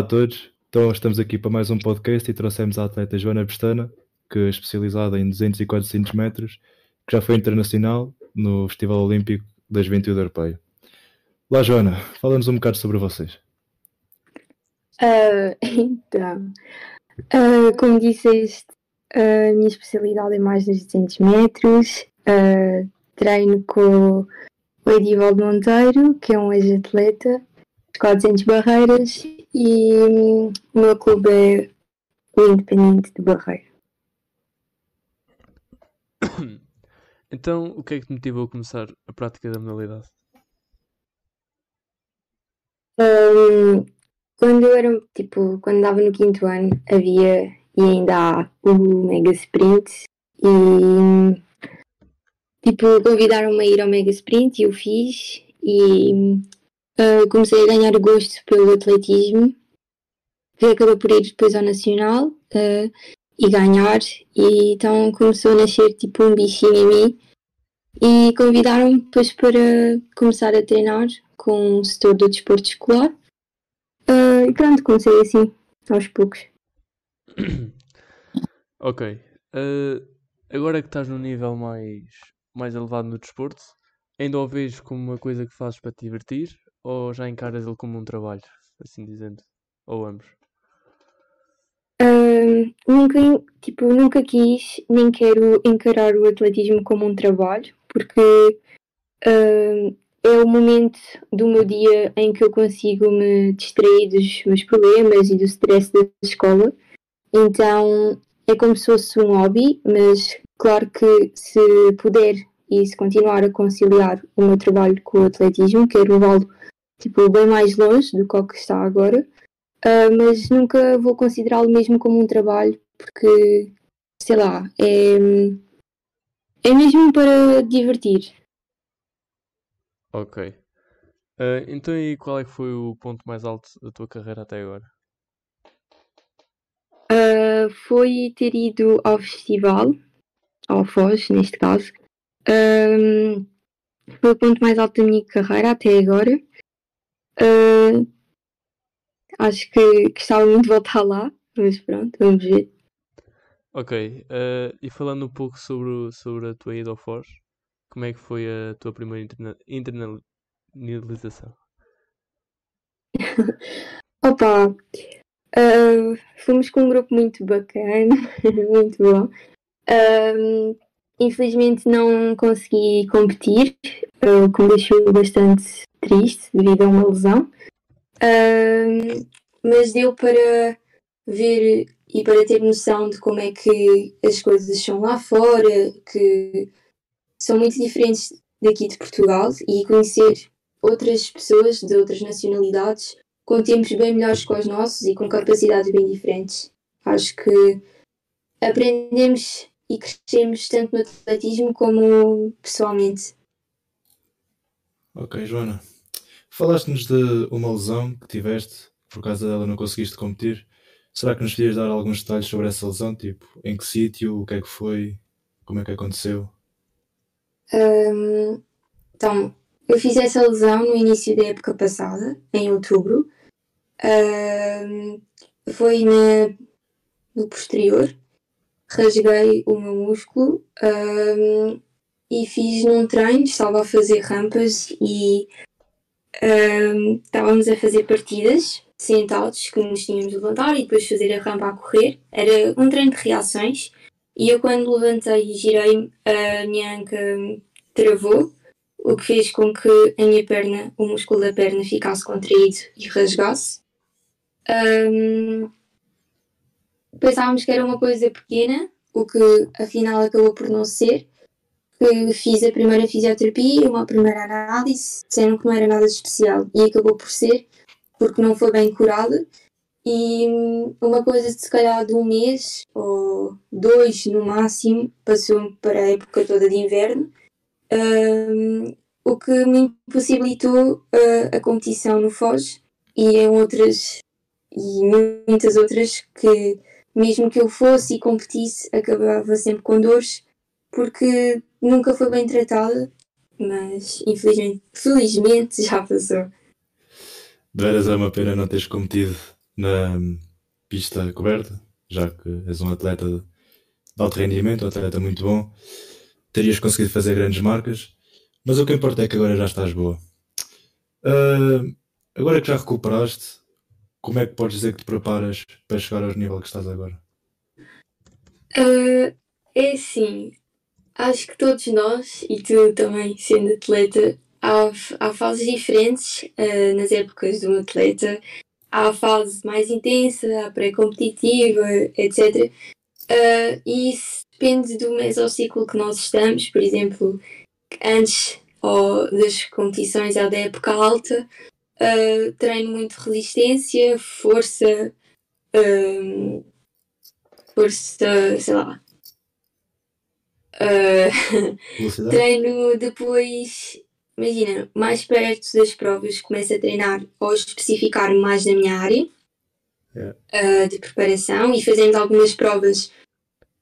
Olá a todos, então estamos aqui para mais um podcast e trouxemos a atleta Joana Pestana, que é especializada em 200 e 400 metros, que já foi internacional no Festival Olímpico da Juventude Europeia. Olá Joana, fala-nos um bocado sobre vocês. Uh, então, uh, como disseste, a minha especialidade é mais nos 200 metros. Uh, treino com o Edivaldo Monteiro, que é um ex-atleta, 400 barreiras, e hum, o meu clube é o Independente de Barreiro. Então, o que é que te motivou a começar a prática da modalidade? Um, quando eu era, tipo, quando andava no quinto ano, havia e ainda há o Mega Sprint e hum, tipo, convidaram-me a ir ao Mega Sprint e eu fiz e uh, comecei a ganhar gosto pelo atletismo que acabei por ir depois ao Nacional uh, e ganhar e então começou a nascer tipo um bichinho em mim e convidaram-me depois para começar a treinar com o setor do desporto escolar uh, e pronto, comecei assim aos poucos. ok. Uh, agora que estás num nível mais mais elevado no desporto, ainda o vês como uma coisa que fazes para te divertir ou já encaras ele como um trabalho, assim dizendo? Ou ambos? Uh, nunca, tipo, nunca quis nem quero encarar o atletismo como um trabalho, porque uh, é o momento do meu dia em que eu consigo me distrair dos meus problemas e do stress da escola. Então é como se fosse um hobby, mas claro que se puder e se continuar a conciliar o meu trabalho com o atletismo, quero levá-lo tipo, bem mais longe do que o que está agora, uh, mas nunca vou considerá-lo mesmo como um trabalho, porque, sei lá, é, é mesmo para divertir. Ok. Uh, então, e qual é que foi o ponto mais alto da tua carreira até agora? Uh, foi ter ido ao festival, ao Foz, neste caso, um, foi o ponto mais alto da minha carreira até agora. Uh, acho que gostava muito de voltar lá, mas pronto, vamos ver. Ok, uh, e falando um pouco sobre, sobre a tua ida ao Foz, como é que foi a tua primeira interna internalização? Opa, uh, fomos com um grupo muito bacana, muito bom. Um, Infelizmente não consegui competir, o que me deixou bastante triste devido a uma lesão. Uh, mas deu para ver e para ter noção de como é que as coisas são lá fora, que são muito diferentes daqui de Portugal e conhecer outras pessoas de outras nacionalidades com tempos bem melhores que os nossos e com capacidades bem diferentes. Acho que aprendemos e crescemos tanto no atletismo como pessoalmente. Ok, Joana. Falaste-nos de uma lesão que tiveste, por causa dela não conseguiste competir. Será que nos podias dar alguns detalhes sobre essa lesão? Tipo, em que sítio, o que é que foi, como é que aconteceu? Um, então, eu fiz essa lesão no início da época passada, em outubro. Um, foi na, no posterior, rasguei o meu músculo um, e fiz num treino, estava a fazer rampas e um, estávamos a fazer partidas sentados que nos tínhamos de levantar e depois fazer a rampa a correr. Era um treino de reações e eu quando levantei e girei a minha anca travou, o que fez com que a minha perna, o músculo da perna ficasse contraído e rasgasse. Um, pensávamos que era uma coisa pequena, o que afinal acabou por não ser. Fiz a primeira fisioterapia, uma primeira análise, disseram que não era nada especial. E acabou por ser, porque não foi bem curada. E hum, uma coisa de se calhar de um mês ou dois no máximo passou para a época toda de inverno, um, o que me impossibilitou uh, a competição no Foz e em outras e muitas outras que mesmo que eu fosse e competisse, acabava sempre com dores, porque nunca foi bem tratada, mas infelizmente, felizmente já passou. De veras é uma pena não teres competido na pista coberta, já que és um atleta de alto rendimento, um atleta muito bom, terias conseguido fazer grandes marcas, mas o que importa é que agora já estás boa. Uh, agora que já recuperaste, como é que podes dizer que te preparas para chegar ao nível que estás agora? Uh, é assim, acho que todos nós, e tu também sendo atleta, há, há fases diferentes uh, nas épocas de um atleta. Há a fase mais intensa, a pré-competitiva, etc. Uh, e isso depende do mesociclo que nós estamos. Por exemplo, antes ou das competições ou da época alta, uh, treino muito resistência, força, um, força, sei lá. Uh, treino depois imagina, mais perto das provas começo a treinar ou especificar mais na minha área yeah. uh, de preparação e fazendo algumas provas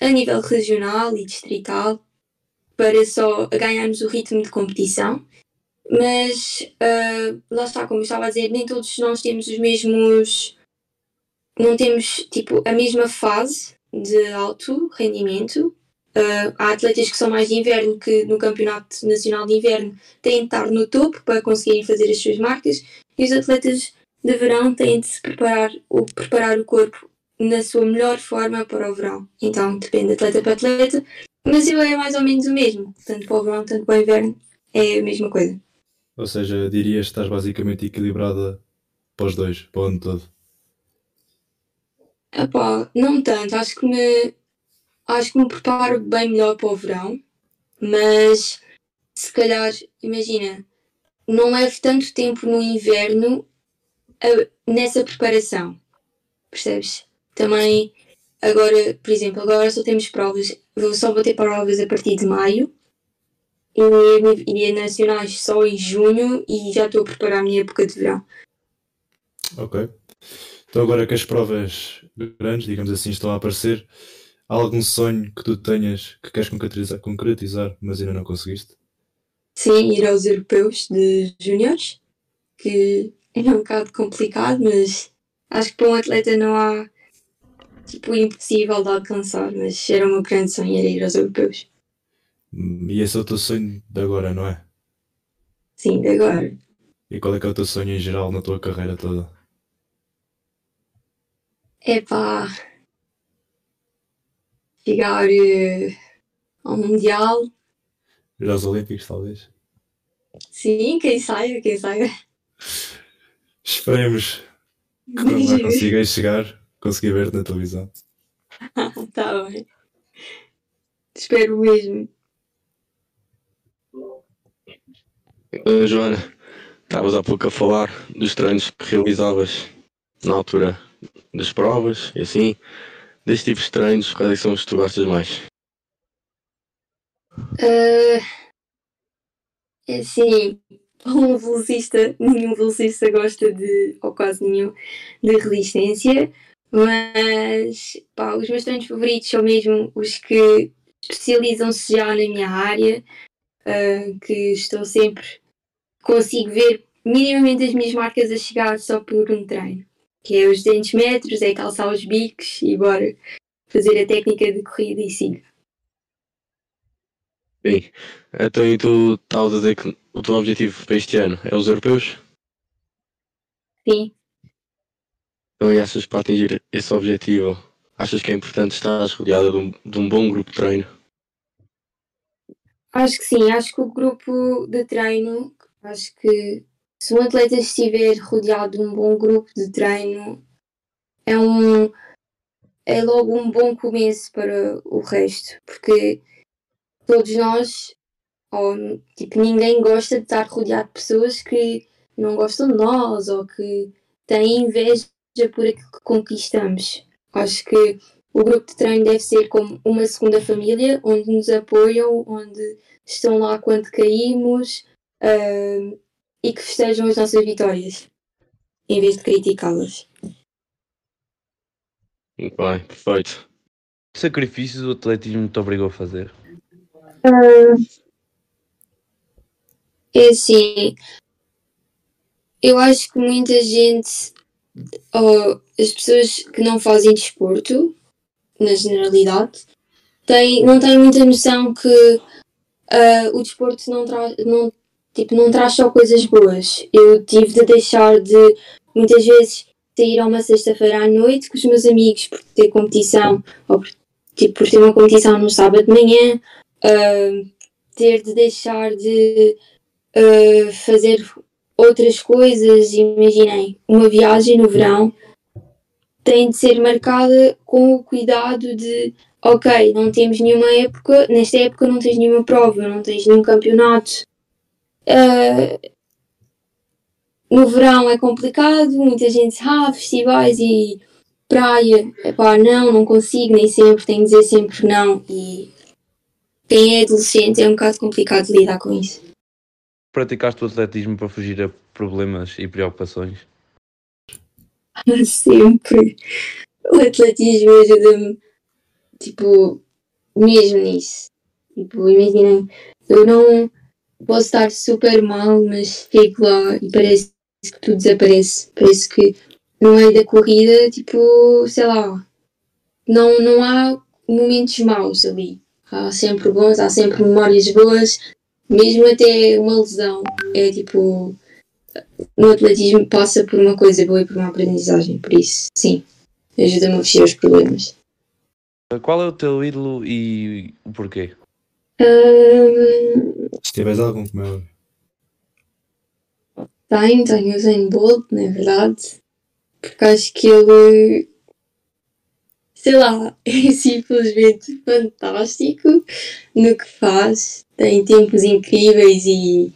a nível regional e distrital para só ganharmos o ritmo de competição. Mas uh, lá está, como eu estava a dizer, nem todos nós temos os mesmos. Não temos tipo a mesma fase de alto rendimento Uh, há atletas que são mais de inverno que no Campeonato Nacional de Inverno têm de estar no topo para conseguirem fazer as suas marcas e os atletas de verão têm de se preparar, o, preparar o corpo na sua melhor forma para o verão. Então depende de atleta para atleta, mas eu é mais ou menos o mesmo, tanto para o verão, tanto para o inverno, é a mesma coisa. Ou seja, dirias que estás basicamente equilibrada para os dois, para o ano todo? Epá, não tanto, acho que me acho que me preparo bem melhor para o verão, mas se calhar, imagina, não levo tanto tempo no inverno nessa preparação, percebes? Também, agora, por exemplo, agora só temos provas, vou só vou ter provas a partir de maio e, e nacionais só em junho e já estou a preparar a minha época de verão. Ok. Então agora que as provas grandes, digamos assim, estão a aparecer, Há algum sonho que tu tenhas que queres concretizar, concretizar mas ainda não conseguiste? Sim, ir aos europeus de júniores, que é um bocado complicado, mas acho que para um atleta não há tipo impossível de alcançar, mas era o meu grande sonho era ir aos europeus. E esse é o teu sonho de agora, não é? Sim, de agora. E qual é que é o teu sonho em geral na tua carreira toda? Epá, chegar uh, ao Mundial. Ir aos Olímpicos, talvez. Sim, quem saiba, quem saiba. Esperemos que não lá consigas chegar, conseguir ver na televisão. tá bem. Espero mesmo. Uh, Joana, estavas há pouco a falar dos treinos que realizavas na altura das provas e assim destes tipos de treinos, quais é são os que tu gostas mais? Uh, assim, um velocista, nenhum velocista gosta de, ou quase nenhum, de resistência, mas pá, os meus treinos favoritos são mesmo os que especializam-se já na minha área, uh, que estou sempre, consigo ver minimamente as minhas marcas a chegar só por um treino que é os 200 metros, é calçar os bicos e bora fazer a técnica de corrida e siga. Bem, então e tu estavas a dizer que o teu objetivo para este ano é os europeus? Sim. Então e achas para atingir esse objetivo, achas que é importante estar rodeada de um, de um bom grupo de treino? Acho que sim, acho que o grupo de treino, acho que se um atleta estiver rodeado de um bom grupo de treino, é um é logo um bom começo para o resto, porque todos nós, ou tipo, ninguém gosta de estar rodeado de pessoas que não gostam de nós ou que têm inveja por aquilo que conquistamos. Acho que o grupo de treino deve ser como uma segunda família, onde nos apoiam, onde estão lá quando caímos, uh, e que festejam as nossas vitórias, em vez de criticá-las. Muito bem, perfeito. Que sacrifícios o atletismo te obrigou a fazer? Uh, é assim, eu acho que muita gente oh, as pessoas que não fazem desporto, na generalidade, têm, não têm muita noção que ah, o desporto não traz, não, tipo, não traz só coisas boas. Eu tive de deixar de, muitas vezes, sair a uma sexta-feira à noite com os meus amigos por ter competição, ou por, tipo, por ter uma competição no sábado de manhã, ah, ter de deixar de ah, fazer outras coisas. Imaginem, uma viagem no verão tem de ser marcada com o cuidado de ok, não temos nenhuma época, nesta época não tens nenhuma prova, não tens nenhum campeonato. Ah, no verão é complicado, muita gente diz, ah, festivais e praia, epá, não, não consigo, nem sempre, tenho de dizer sempre não. E quem é adolescente é um bocado complicado lidar com isso. Praticaste o atletismo para fugir a problemas e preocupações? sempre. O atletismo ajuda-me, tipo, mesmo nisso. Tipo, imaginem, eu não posso estar super mal, mas fico lá e parece que tudo desaparece. Parece que no meio da corrida, tipo, sei lá, não, não há momentos maus ali. Há sempre bons, há sempre memórias boas, mesmo até uma lesão. É tipo, no atletismo passa por uma coisa boa e por uma aprendizagem, por isso, sim, ajuda-me a fugir aos problemas. Qual é o teu ídolo e o porquê? Ahm, Se tiveres algum, como é óbvio. tenho, tenho o Zayn Bolt, na verdade, porque acho que ele, sei lá, é simplesmente fantástico no que faz, tem tempos incríveis e,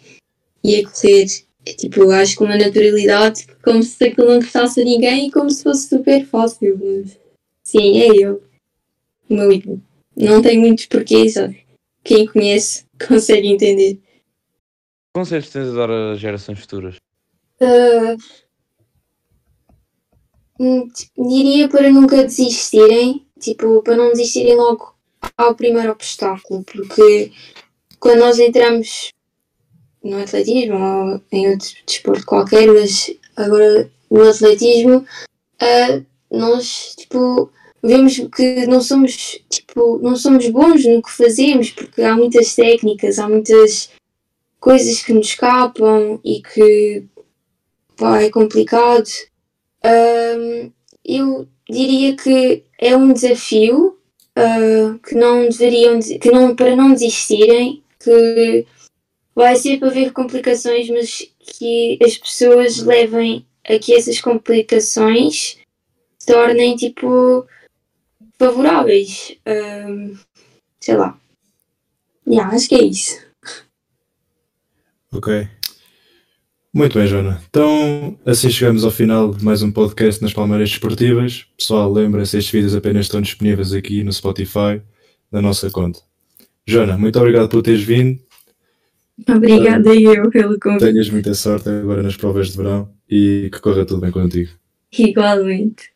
e a correr, é, tipo, acho com uma naturalidade, como se aquilo não custasse a ninguém e como se fosse super fácil. Mas, sim, é ele, o meu ídolo. Não tem muitos porquês, sabe? Quem conhece consegue entender. Conselhos tens a dar às gerações futuras? Tipo, diria para nunca desistirem, tipo, para não desistirem logo ao primeiro obstáculo, porque quando nós entramos no atletismo ou em outro desporto qualquer, mas agora no atletismo, ah, nós tipo vemos que não somos tipo não somos bons no que fazemos porque há muitas técnicas, há muitas coisas que nos escapam e que pá, é complicado. Ahm, eu diria que é um desafio ah, que não deveriam que não para não desistirem, que vai sempre haver complicações, mas que as pessoas levem a que essas complicações tornem tipo favoráveis. Ahm, sei lá. Yeah, acho que é isso. Ok. Muito bem, Joana. Então, assim chegamos ao final de mais um podcast nas Palmeiras Desportivas. Pessoal, lembrem-se, estes vídeos apenas estão disponíveis aqui no Spotify, na nossa conta. Joana, muito obrigado por teres vindo. Obrigada eu pelo convite. Tenhas muita sorte agora nas provas de verão e que corra tudo bem contigo. Igualmente.